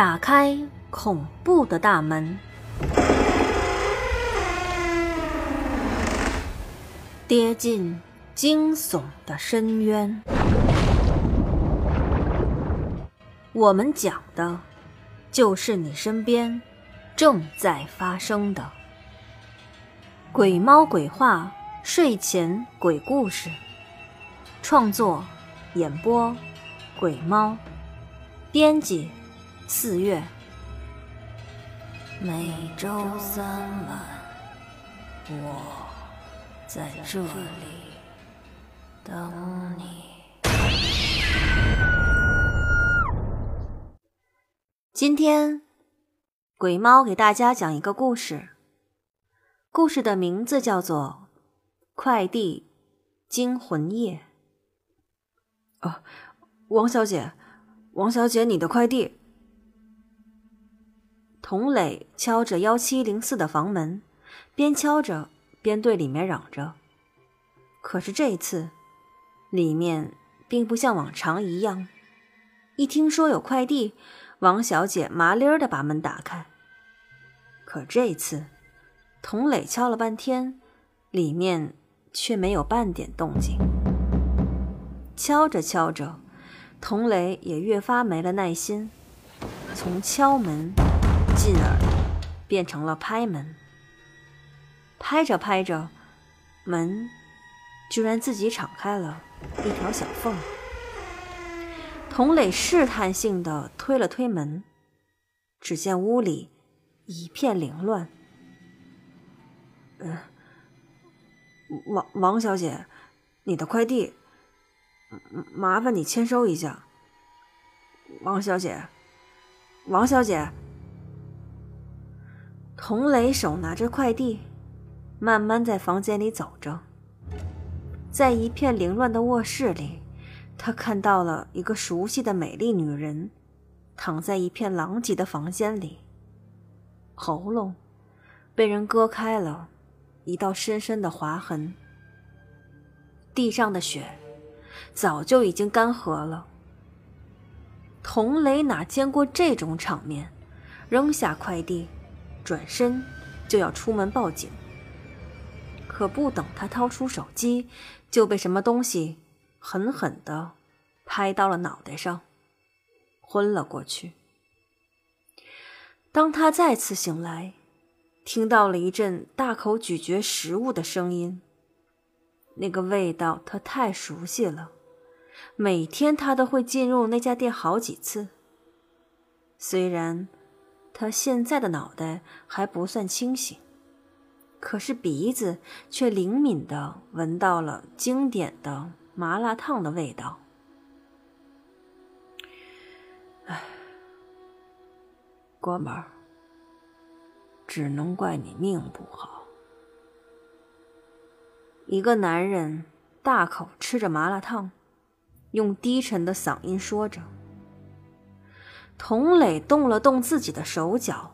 打开恐怖的大门，跌进惊悚的深渊。我们讲的，就是你身边正在发生的鬼猫鬼话睡前鬼故事。创作、演播：鬼猫，编辑。四月，每周三晚，我在这里等你。今天，鬼猫给大家讲一个故事。故事的名字叫做《快递惊魂夜》。哦，王小姐，王小姐，你的快递。童磊敲着幺七零四的房门，边敲着边对里面嚷着。可是这次，里面并不像往常一样。一听说有快递，王小姐麻利儿的把门打开。可这次，童磊敲了半天，里面却没有半点动静。敲着敲着，童磊也越发没了耐心，从敲门。进而变成了拍门，拍着拍着，门居然自己敞开了一条小缝。童磊试探性的推了推门，只见屋里一片凌乱。嗯，王王小姐，你的快递，麻烦你签收一下。王小姐，王小姐。童磊手拿着快递，慢慢在房间里走着。在一片凌乱的卧室里，他看到了一个熟悉的美丽女人，躺在一片狼藉的房间里，喉咙被人割开了一道深深的划痕。地上的血早就已经干涸了。童磊哪见过这种场面，扔下快递。转身就要出门报警，可不等他掏出手机，就被什么东西狠狠地拍到了脑袋上，昏了过去。当他再次醒来，听到了一阵大口咀嚼食物的声音，那个味道他太熟悉了，每天他都会进入那家店好几次，虽然。他现在的脑袋还不算清醒，可是鼻子却灵敏的闻到了经典的麻辣烫的味道。哎，哥们儿，只能怪你命不好。一个男人大口吃着麻辣烫，用低沉的嗓音说着。童磊动了动自己的手脚，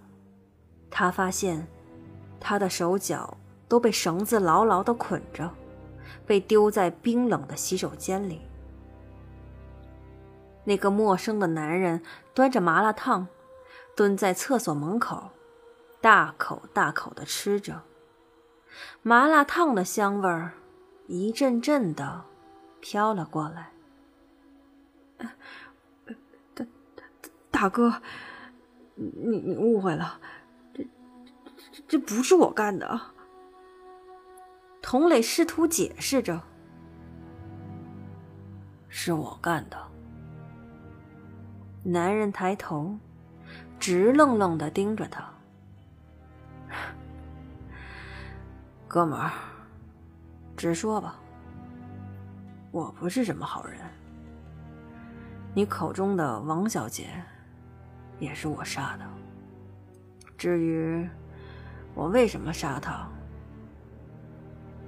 他发现他的手脚都被绳子牢牢的捆着，被丢在冰冷的洗手间里。那个陌生的男人端着麻辣烫，蹲在厕所门口，大口大口的吃着。麻辣烫的香味儿一阵阵的飘了过来。大哥，你你误会了，这这这不是我干的。童磊试图解释着：“是我干的。”男人抬头，直愣愣的盯着他。哥们儿，直说吧，我不是什么好人。你口中的王小姐。也是我杀的。至于我为什么杀他，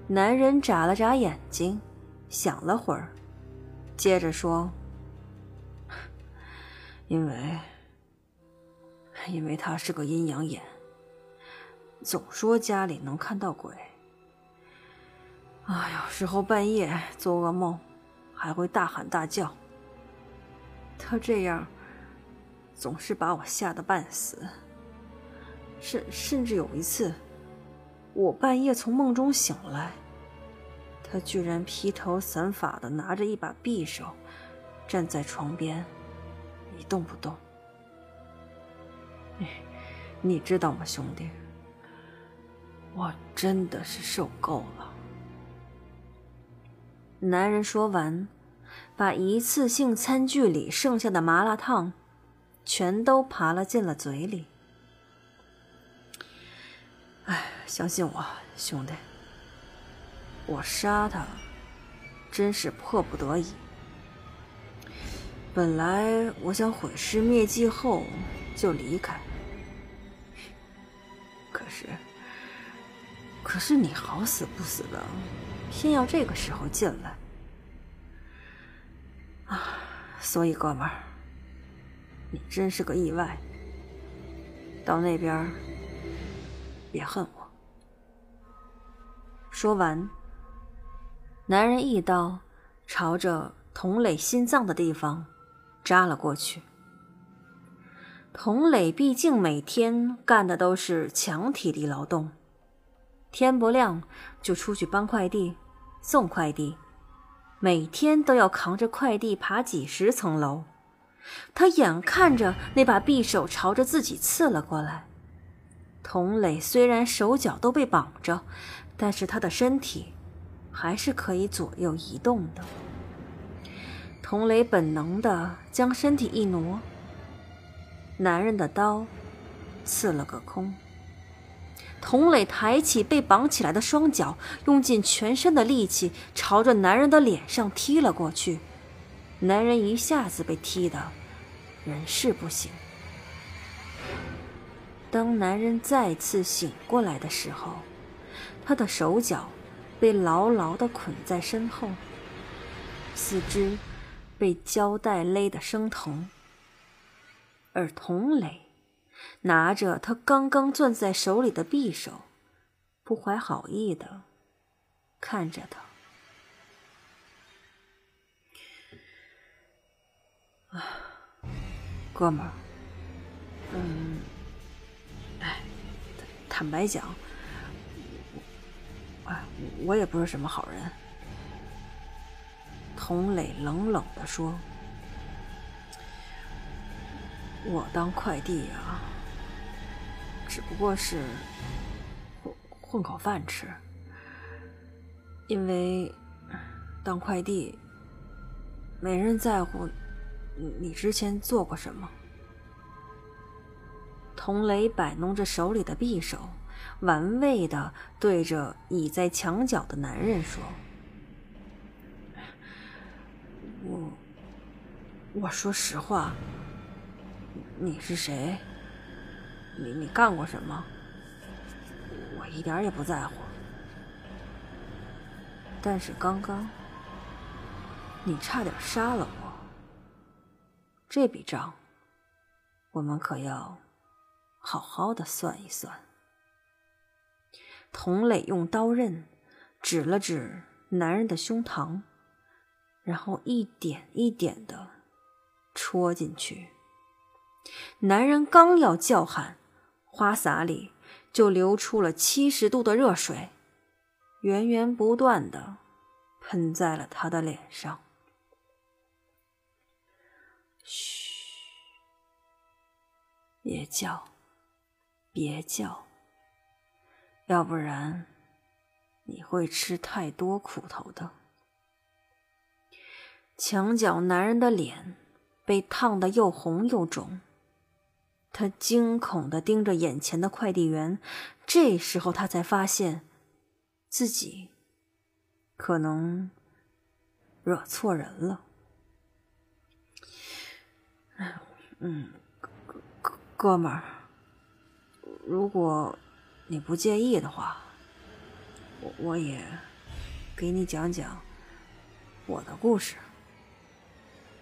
男人眨了眨眼睛，想了会儿，接着说：“因为，因为他是个阴阳眼，总说家里能看到鬼。哎有时候半夜做噩梦，还会大喊大叫。他这样。”总是把我吓得半死。甚甚至有一次，我半夜从梦中醒来，他居然披头散发的拿着一把匕首，站在床边，一动不动。你 你知道吗，兄弟？我真的是受够了。男人说完，把一次性餐具里剩下的麻辣烫，全都爬了进了嘴里。哎，相信我，兄弟，我杀他，真是迫不得已。本来我想毁尸灭迹后就离开，可是。可是你好死不死的，偏要这个时候进来啊！所以哥们儿，你真是个意外。到那边别恨我。说完，男人一刀朝着童磊心脏的地方扎了过去。童磊毕竟每天干的都是强体力劳动。天不亮就出去搬快递、送快递，每天都要扛着快递爬几十层楼。他眼看着那把匕首朝着自己刺了过来。童磊虽然手脚都被绑着，但是他的身体还是可以左右移动的。童磊本能的将身体一挪，男人的刀刺了个空。童磊抬起被绑起来的双脚，用尽全身的力气朝着男人的脸上踢了过去。男人一下子被踢得人事不省。当男人再次醒过来的时候，他的手脚被牢牢地捆在身后，四肢被胶带勒得生疼，而童磊。拿着他刚刚攥在手里的匕首，不怀好意的看着他。啊，哥们儿，嗯，哎，坦白讲，哎，我也不是什么好人。童磊冷冷的说：“我当快递啊。”只不过是混混口饭吃，因为当快递没人在乎你之前做过什么。童雷摆弄着手里的匕首，玩味的对着倚在墙角的男人说：“我我说实话，你是谁？”你你干过什么？我一点也不在乎。但是刚刚，你差点杀了我。这笔账，我们可要好好的算一算。童磊用刀刃指了指男人的胸膛，然后一点一点的戳进去。男人刚要叫喊。花洒里就流出了七十度的热水，源源不断的喷在了他的脸上。嘘，别叫，别叫，要不然你会吃太多苦头的。墙角男人的脸被烫得又红又肿。他惊恐的盯着眼前的快递员，这时候他才发现，自己可能惹错人了。嗯，哥哥哥们儿，如果你不介意的话，我我也给你讲讲我的故事。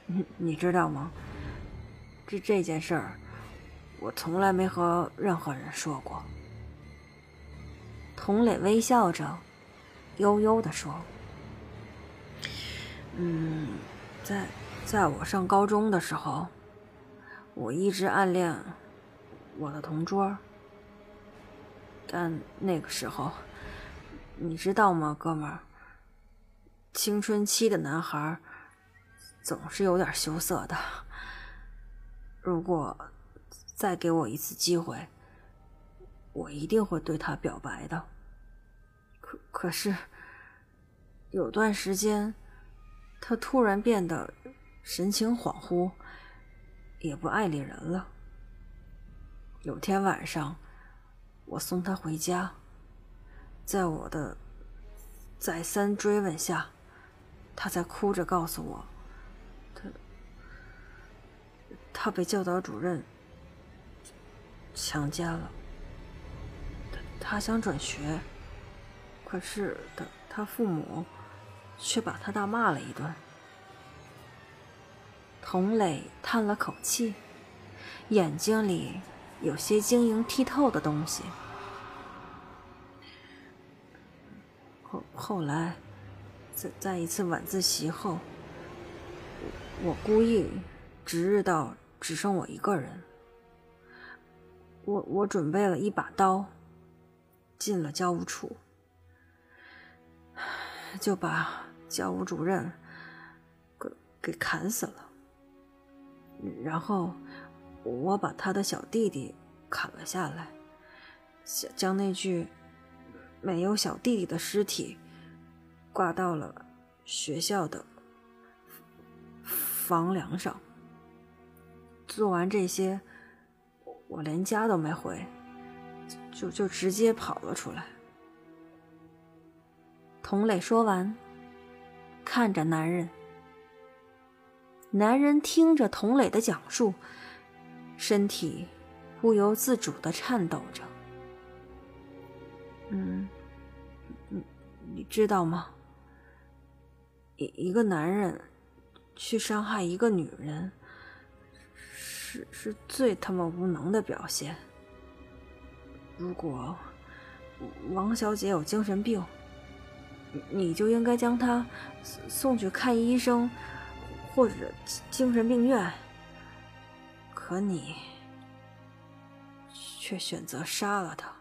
你你知道吗？这这件事儿。我从来没和任何人说过。童磊微笑着，悠悠的说：“嗯，在在我上高中的时候，我一直暗恋我的同桌，但那个时候，你知道吗，哥们儿？青春期的男孩总是有点羞涩的。如果再给我一次机会，我一定会对他表白的。可可是，有段时间，他突然变得神情恍惚，也不爱理人了。有天晚上，我送他回家，在我的再三追问下，他才哭着告诉我，他他被教导主任强奸了。他他想转学。可是他他父母却把他大骂了一顿。童磊叹了口气，眼睛里有些晶莹剔透的东西。后后来，在在一次晚自习后，我故意值日到只剩我一个人。我我准备了一把刀，进了教务处。就把教务主任给给砍死了，然后我把他的小弟弟砍了下来，将那具没有小弟弟的尸体挂到了学校的房梁上。做完这些，我连家都没回，就就直接跑了出来。童磊说完，看着男人。男人听着童磊的讲述，身体不由自主的颤抖着。嗯，你你知道吗？一一个男人去伤害一个女人，是是最他妈无能的表现。如果王小姐有精神病，你就应该将她送去看医生，或者精神病院。可你却选择杀了他，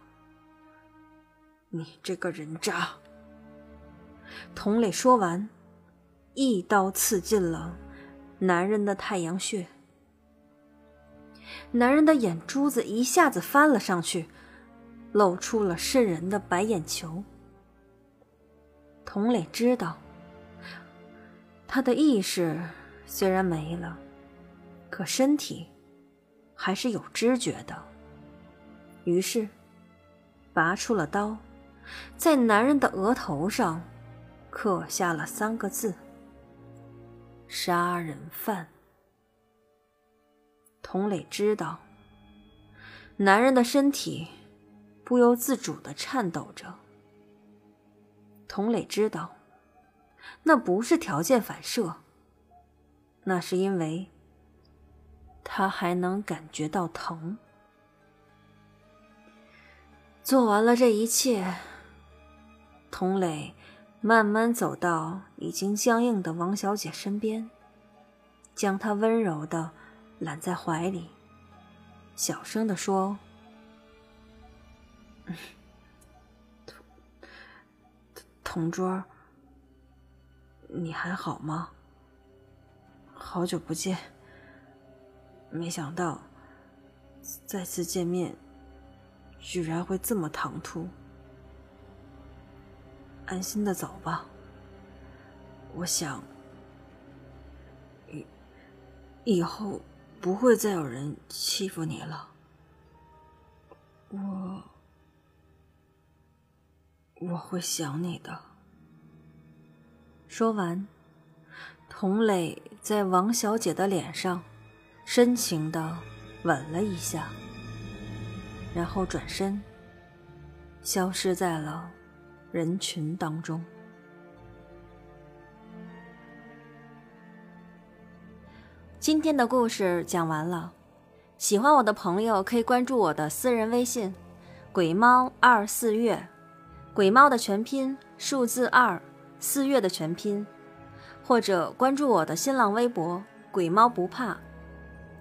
你这个人渣！童磊说完，一刀刺进了男人的太阳穴。男人的眼珠子一下子翻了上去，露出了渗人的白眼球。童磊知道，他的意识虽然没了，可身体还是有知觉的。于是，拔出了刀，在男人的额头上刻下了三个字：“杀人犯。”童磊知道，男人的身体不由自主的颤抖着。童磊知道，那不是条件反射，那是因为他还能感觉到疼。做完了这一切，童磊慢慢走到已经僵硬的王小姐身边，将她温柔的揽在怀里，小声的说。同桌，你还好吗？好久不见，没想到再次见面居然会这么唐突。安心的走吧，我想以以后不会再有人欺负你了。我。我会想你的。说完，童磊在王小姐的脸上深情的吻了一下，然后转身，消失在了人群当中。今天的故事讲完了，喜欢我的朋友可以关注我的私人微信“鬼猫二四月”。鬼猫的全拼，数字二，四月的全拼，或者关注我的新浪微博“鬼猫不怕”，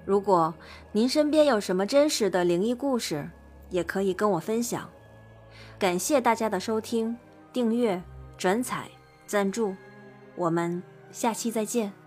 如果您身边有什么真实的灵异故事，也可以跟我分享。感谢大家的收听、订阅、转采、赞助，我们下期再见。